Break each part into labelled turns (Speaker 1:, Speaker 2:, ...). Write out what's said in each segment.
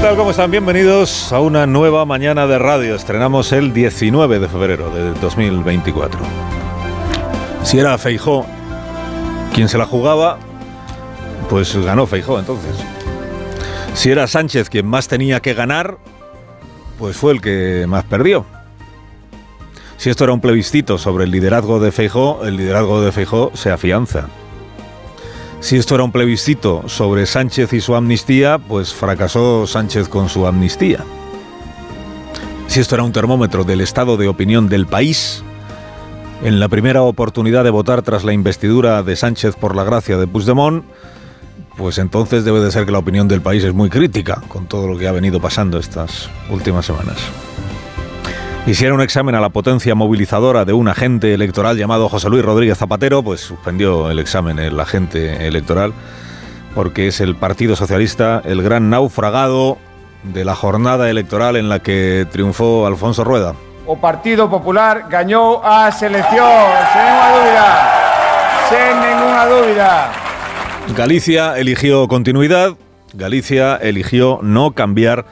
Speaker 1: ¿Qué tal? ¿Cómo están? Bienvenidos a una nueva mañana de radio. Estrenamos el 19 de febrero de 2024. Si era Feijó quien se la jugaba, pues ganó Feijó entonces. Si era Sánchez quien más tenía que ganar, pues fue el que más perdió. Si esto era un plebiscito sobre el liderazgo de Feijó, el liderazgo de Feijó se afianza. Si esto era un plebiscito sobre Sánchez y su amnistía, pues fracasó Sánchez con su amnistía. Si esto era un termómetro del estado de opinión del país, en la primera oportunidad de votar tras la investidura de Sánchez por la gracia de Puigdemont, pues entonces debe de ser que la opinión del país es muy crítica con todo lo que ha venido pasando estas últimas semanas. Y si era un examen a la potencia movilizadora de un agente electoral llamado José Luis Rodríguez Zapatero, pues suspendió el examen el agente electoral, porque es el Partido Socialista el gran naufragado de la jornada electoral en la que triunfó Alfonso Rueda.
Speaker 2: O Partido Popular ganó a selección, sin ninguna dúvida. Sin ninguna dúvida.
Speaker 1: Galicia eligió continuidad, Galicia eligió no cambiar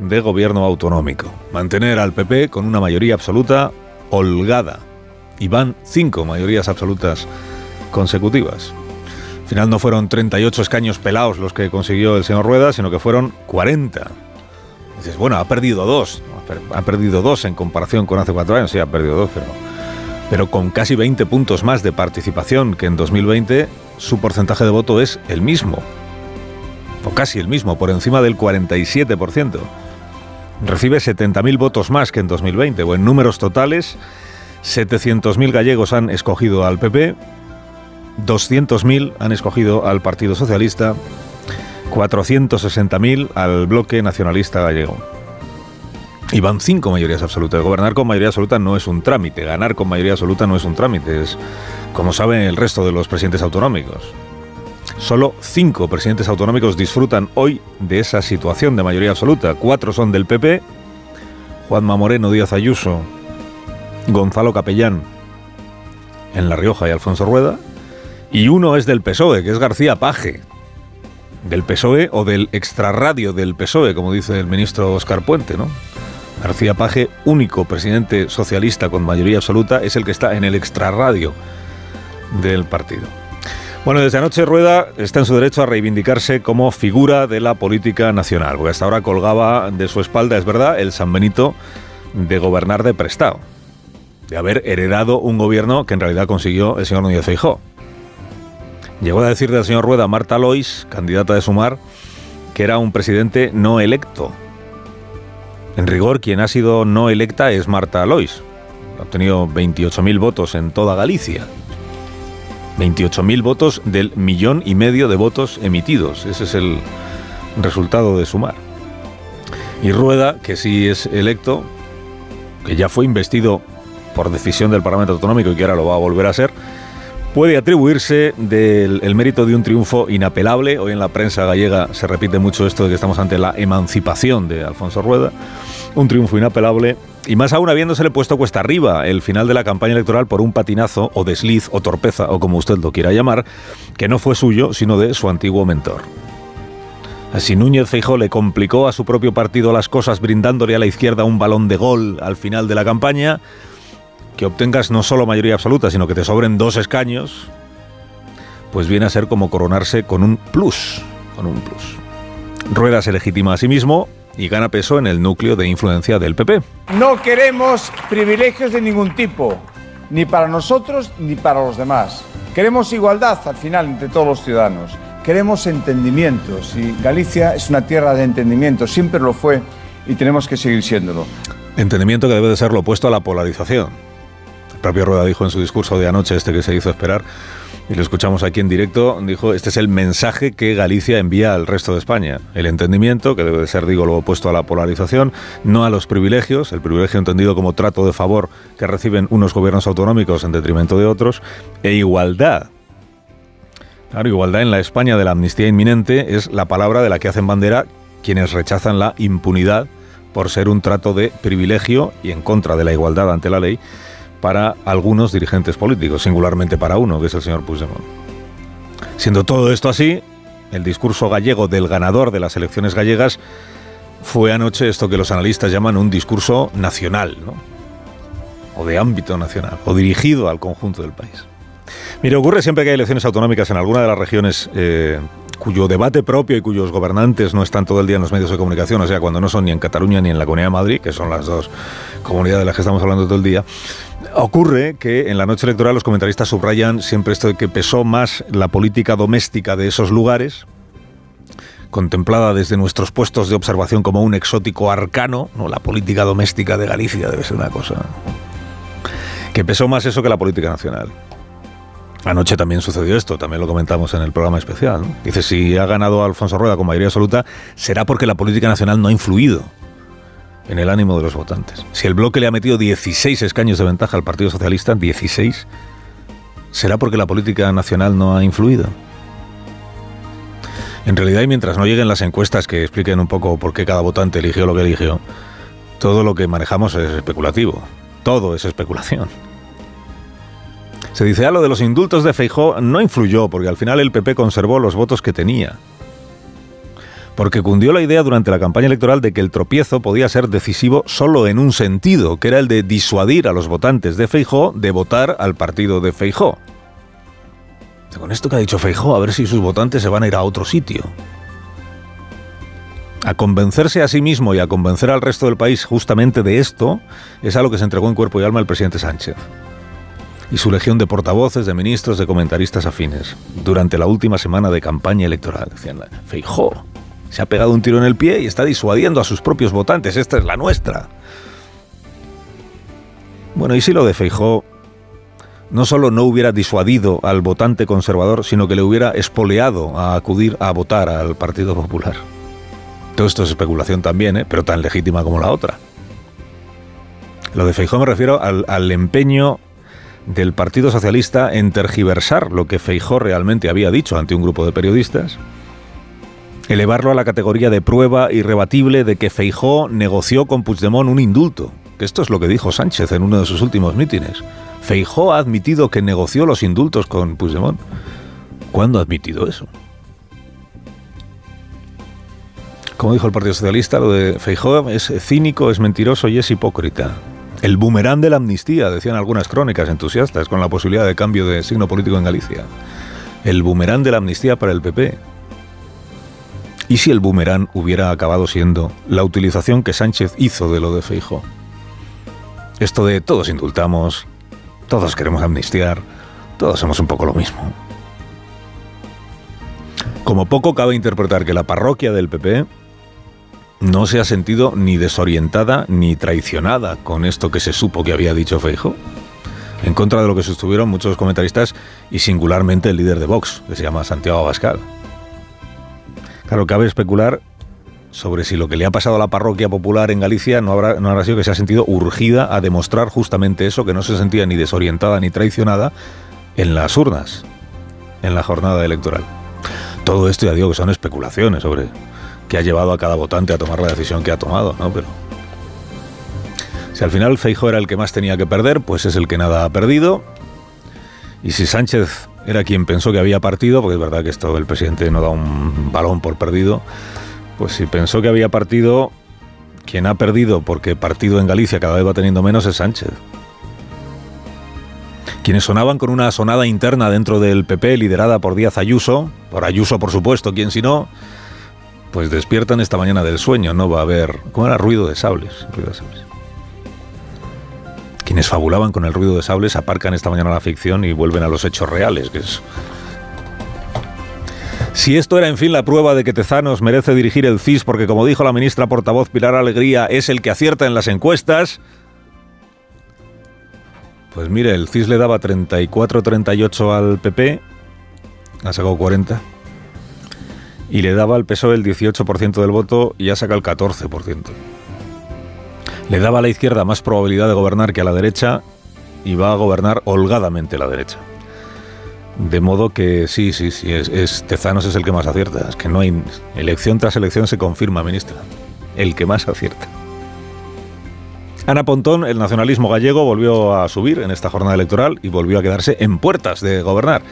Speaker 1: de gobierno autonómico. Mantener al PP con una mayoría absoluta holgada. Y van cinco mayorías absolutas consecutivas. Al final no fueron 38 escaños pelados los que consiguió el señor Rueda, sino que fueron 40. dices, bueno, ha perdido dos. Ha perdido dos en comparación con hace cuatro años. Sí, ha perdido dos, pero, pero con casi 20 puntos más de participación que en 2020, su porcentaje de voto es el mismo. O casi el mismo, por encima del 47% recibe 70.000 votos más que en 2020, o en números totales, 700.000 gallegos han escogido al PP, 200.000 han escogido al Partido Socialista, 460.000 al bloque nacionalista gallego. Y van cinco mayorías absolutas. Gobernar con mayoría absoluta no es un trámite, ganar con mayoría absoluta no es un trámite, es como saben el resto de los presidentes autonómicos. Solo cinco presidentes autonómicos disfrutan hoy de esa situación de mayoría absoluta. Cuatro son del PP, Juanma Moreno Díaz Ayuso, Gonzalo Capellán en La Rioja y Alfonso Rueda, y uno es del PSOE, que es García Paje, del PSOE o del extrarradio del PSOE, como dice el ministro Oscar Puente, ¿no? García Paje, único presidente socialista con mayoría absoluta, es el que está en el extrarradio del partido. Bueno, desde anoche Rueda está en su derecho a reivindicarse como figura de la política nacional, porque hasta ahora colgaba de su espalda, es verdad, el San Benito de gobernar de prestado, de haber heredado un gobierno que en realidad consiguió el señor Núñez Feijó. Llegó a decir del señor Rueda Marta Lois, candidata de Sumar, que era un presidente no electo. En rigor, quien ha sido no electa es Marta Lois. Ha obtenido 28.000 votos en toda Galicia. 28.000 votos del millón y medio de votos emitidos. Ese es el resultado de sumar. Y Rueda, que sí es electo, que ya fue investido por decisión del Parlamento Autonómico y que ahora lo va a volver a ser, puede atribuirse del el mérito de un triunfo inapelable. Hoy en la prensa gallega se repite mucho esto de que estamos ante la emancipación de Alfonso Rueda. Un triunfo inapelable y más aún habiéndosele puesto cuesta arriba el final de la campaña electoral por un patinazo o desliz o torpeza o como usted lo quiera llamar, que no fue suyo sino de su antiguo mentor. Así Núñez Feijó le complicó a su propio partido las cosas brindándole a la izquierda un balón de gol al final de la campaña, que obtengas no solo mayoría absoluta, sino que te sobren dos escaños, pues viene a ser como coronarse con un plus, con un plus. Rueda se legitima a sí mismo, y gana peso en el núcleo de influencia del PP.
Speaker 2: No queremos privilegios de ningún tipo, ni para nosotros ni para los demás. Queremos igualdad al final entre todos los ciudadanos. Queremos entendimientos y Galicia es una tierra de entendimiento, siempre lo fue y tenemos que seguir siéndolo.
Speaker 1: Entendimiento que debe de ser lo opuesto a la polarización. El propio Rueda dijo en su discurso de anoche, este que se hizo esperar, y lo escuchamos aquí en directo, dijo, este es el mensaje que Galicia envía al resto de España. El entendimiento, que debe de ser, digo, lo opuesto a la polarización, no a los privilegios, el privilegio entendido como trato de favor que reciben unos gobiernos autonómicos en detrimento de otros, e igualdad. Claro, igualdad en la España de la amnistía inminente es la palabra de la que hacen bandera quienes rechazan la impunidad por ser un trato de privilegio y en contra de la igualdad ante la ley para algunos dirigentes políticos, singularmente para uno, que es el señor Puigdemont. Siendo todo esto así, el discurso gallego del ganador de las elecciones gallegas fue anoche esto que los analistas llaman un discurso nacional, ¿no? o de ámbito nacional, o dirigido al conjunto del país. Mire, ocurre siempre que hay elecciones autonómicas en alguna de las regiones eh, cuyo debate propio y cuyos gobernantes no están todo el día en los medios de comunicación, o sea, cuando no son ni en Cataluña ni en la Comunidad de Madrid, que son las dos comunidades de las que estamos hablando todo el día, Ocurre que en la noche electoral los comentaristas subrayan siempre esto de que pesó más la política doméstica de esos lugares, contemplada desde nuestros puestos de observación como un exótico arcano, no la política doméstica de Galicia debe ser una cosa que pesó más eso que la política nacional. Anoche también sucedió esto, también lo comentamos en el programa especial. Dice, si ha ganado Alfonso Rueda con mayoría absoluta, será porque la política nacional no ha influido en el ánimo de los votantes. Si el bloque le ha metido 16 escaños de ventaja al Partido Socialista, 16, ¿será porque la política nacional no ha influido? En realidad, y mientras no lleguen las encuestas que expliquen un poco por qué cada votante eligió lo que eligió, todo lo que manejamos es especulativo. Todo es especulación. Se dice, ah, lo de los indultos de Feijó no influyó, porque al final el PP conservó los votos que tenía porque cundió la idea durante la campaña electoral de que el tropiezo podía ser decisivo solo en un sentido, que era el de disuadir a los votantes de Feijó de votar al partido de Feijó. Con esto que ha dicho Feijó, a ver si sus votantes se van a ir a otro sitio. A convencerse a sí mismo y a convencer al resto del país justamente de esto es a lo que se entregó en cuerpo y alma el presidente Sánchez y su legión de portavoces, de ministros, de comentaristas afines durante la última semana de campaña electoral. Decían, Feijó, se ha pegado un tiro en el pie y está disuadiendo a sus propios votantes. Esta es la nuestra. Bueno, y si lo de Feijó no solo no hubiera disuadido al votante conservador, sino que le hubiera espoleado a acudir a votar al Partido Popular. Todo esto es especulación también, ¿eh? pero tan legítima como la otra. Lo de Feijó me refiero al, al empeño del Partido Socialista en tergiversar lo que Feijó realmente había dicho ante un grupo de periodistas elevarlo a la categoría de prueba irrebatible de que Feijó negoció con Puigdemont un indulto. Que esto es lo que dijo Sánchez en uno de sus últimos mítines. Feijó ha admitido que negoció los indultos con Puigdemont. ¿Cuándo ha admitido eso? Como dijo el Partido Socialista, lo de Feijó es cínico, es mentiroso y es hipócrita. El boomerang de la amnistía, decían algunas crónicas entusiastas, con la posibilidad de cambio de signo político en Galicia. El boomerang de la amnistía para el PP. ¿Y si el boomerang hubiera acabado siendo la utilización que Sánchez hizo de lo de Feijo? Esto de todos indultamos, todos queremos amnistiar, todos somos un poco lo mismo. Como poco cabe interpretar que la parroquia del PP no se ha sentido ni desorientada ni traicionada con esto que se supo que había dicho Feijo, en contra de lo que sostuvieron muchos comentaristas y singularmente el líder de Vox, que se llama Santiago Abascal. Claro, cabe especular sobre si lo que le ha pasado a la parroquia popular en Galicia no habrá, no habrá sido que se ha sentido urgida a demostrar justamente eso, que no se sentía ni desorientada ni traicionada en las urnas, en la jornada electoral. Todo esto ya digo que son especulaciones sobre qué ha llevado a cada votante a tomar la decisión que ha tomado, ¿no? Pero si al final Feijo era el que más tenía que perder, pues es el que nada ha perdido. Y si Sánchez era quien pensó que había partido, porque es verdad que esto el presidente no da un balón por perdido, pues si pensó que había partido, quien ha perdido porque partido en Galicia cada vez va teniendo menos es Sánchez. Quienes sonaban con una sonada interna dentro del PP liderada por Díaz Ayuso, por Ayuso por supuesto, quien si no, pues despiertan esta mañana del sueño, no va a haber, ¿cómo era? Ruido de sables. Ruido de sables. Quienes fabulaban con el ruido de sables aparcan esta mañana la ficción y vuelven a los hechos reales, que es... Si esto era en fin la prueba de que Tezanos merece dirigir el CIS porque como dijo la ministra portavoz Pilar Alegría es el que acierta en las encuestas, pues mire, el CIS le daba 34-38 al PP ha sacado 40, y le daba al PSOE el 18% del voto y ya saca el 14%. Le daba a la izquierda más probabilidad de gobernar que a la derecha y va a gobernar holgadamente la derecha. De modo que sí, sí, sí, es, Tezanos es el que más acierta. Es que no hay elección tras elección se confirma, ministra. El que más acierta. Ana Pontón, el nacionalismo gallego volvió a subir en esta jornada electoral y volvió a quedarse en puertas de gobernar.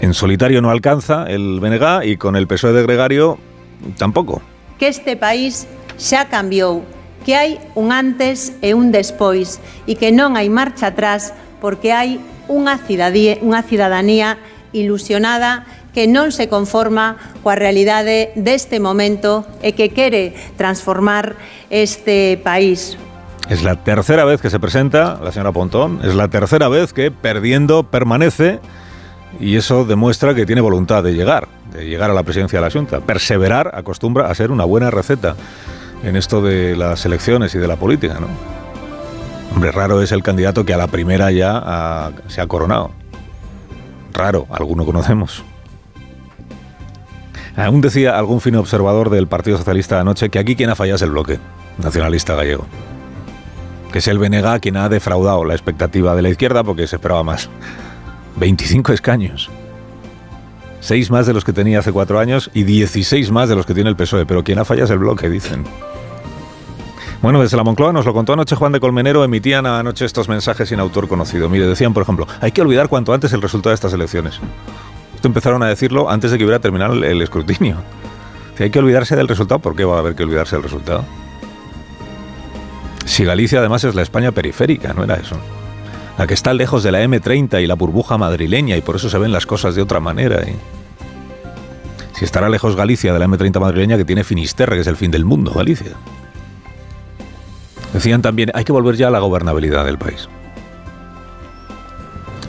Speaker 1: En solitario no alcanza el BNG y con el PSOE de Gregario tampoco.
Speaker 3: Que este país ya cambió, que hay un antes e un después y que no hay marcha atrás porque hay una ciudadanía ilusionada que no se conforma realidad de este momento y que quiere transformar este país.
Speaker 1: Es la tercera vez que se presenta la señora Pontón, es la tercera vez que perdiendo permanece y eso demuestra que tiene voluntad de llegar, de llegar a la presidencia de la Junta. Perseverar acostumbra a ser una buena receta en esto de las elecciones y de la política, ¿no? Hombre, raro es el candidato que a la primera ya se ha coronado. Raro, alguno conocemos. Aún decía algún fino observador del Partido Socialista anoche que aquí quien ha fallado es el bloque nacionalista gallego que es el BNG quien ha defraudado la expectativa de la izquierda porque se esperaba más. 25 escaños. 6 más de los que tenía hace cuatro años y 16 más de los que tiene el PSOE. Pero quien ha fallado es el bloque, dicen. Bueno, desde la Moncloa nos lo contó anoche Juan de Colmenero, emitían anoche estos mensajes sin autor conocido. Mire, decían, por ejemplo, hay que olvidar cuanto antes el resultado de estas elecciones. Esto empezaron a decirlo antes de que hubiera terminado el escrutinio. Si hay que olvidarse del resultado, ¿por qué va a haber que olvidarse del resultado? Si Galicia además es la España periférica, ¿no era eso? La que está lejos de la M30 y la burbuja madrileña y por eso se ven las cosas de otra manera. Si estará lejos Galicia de la M30 madrileña que tiene Finisterre, que es el fin del mundo, Galicia. Decían también, hay que volver ya a la gobernabilidad del país.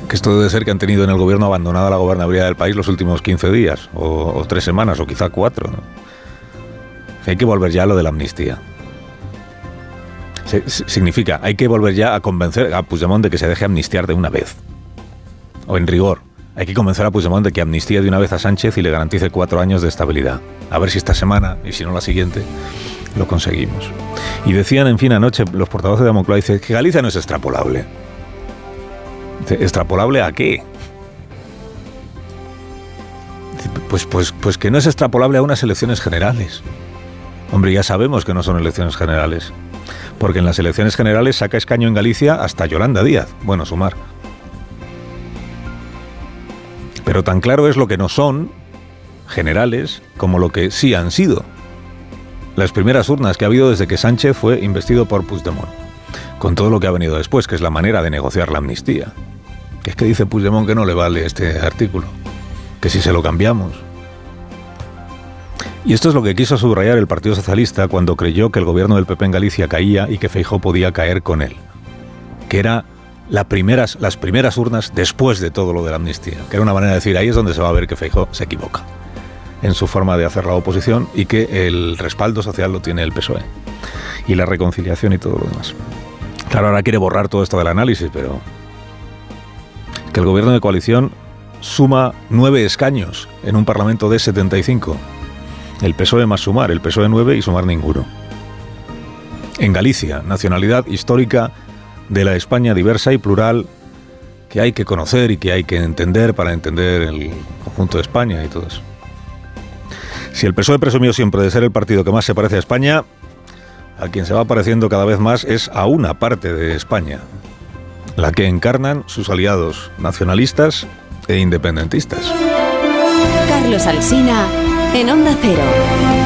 Speaker 1: Que esto debe ser que han tenido en el gobierno abandonada la gobernabilidad del país los últimos 15 días, o, tres semanas, o quizá cuatro. hay que volver ya a lo de la amnistía significa, hay que volver ya a convencer a Puigdemont de que se deje amnistiar de una vez. O en rigor, hay que convencer a Puigdemont de que amnistía de una vez a Sánchez y le garantice cuatro años de estabilidad. A ver si esta semana, y si no la siguiente, lo conseguimos. Y decían, en fin, anoche los portavoces de Moncloa, dicen que Galicia no es extrapolable. ¿Extrapolable a qué? Pues, pues, pues que no es extrapolable a unas elecciones generales. Hombre, ya sabemos que no son elecciones generales porque en las elecciones generales saca escaño en Galicia hasta Yolanda Díaz. Bueno, sumar. Pero tan claro es lo que no son generales como lo que sí han sido. Las primeras urnas que ha habido desde que Sánchez fue investido por Puigdemont. Con todo lo que ha venido después, que es la manera de negociar la amnistía. Que es que dice Puigdemont que no le vale este artículo. Que si se lo cambiamos, y esto es lo que quiso subrayar el Partido Socialista cuando creyó que el gobierno del PP en Galicia caía y que Feijó podía caer con él. Que era las primeras, urnas después de todo lo de la amnistía. Que era una manera de decir, ahí es donde se va a ver que Feijó se equivoca en su forma de hacer la oposición y que el respaldo social lo tiene el PSOE. Y la reconciliación y todo lo demás. Claro, ahora quiere borrar todo esto del análisis, pero que el gobierno de coalición suma nueve escaños en un parlamento de 75 el PSOE más sumar, el PSOE 9 y sumar ninguno. En Galicia, nacionalidad histórica de la España diversa y plural que hay que conocer y que hay que entender para entender el conjunto de España y todo eso. Si el PSOE presumió siempre de ser el partido que más se parece a España, a quien se va pareciendo cada vez más es a una parte de España, la que encarnan sus aliados nacionalistas e independentistas.
Speaker 4: Carlos Alsina en Onda Cero.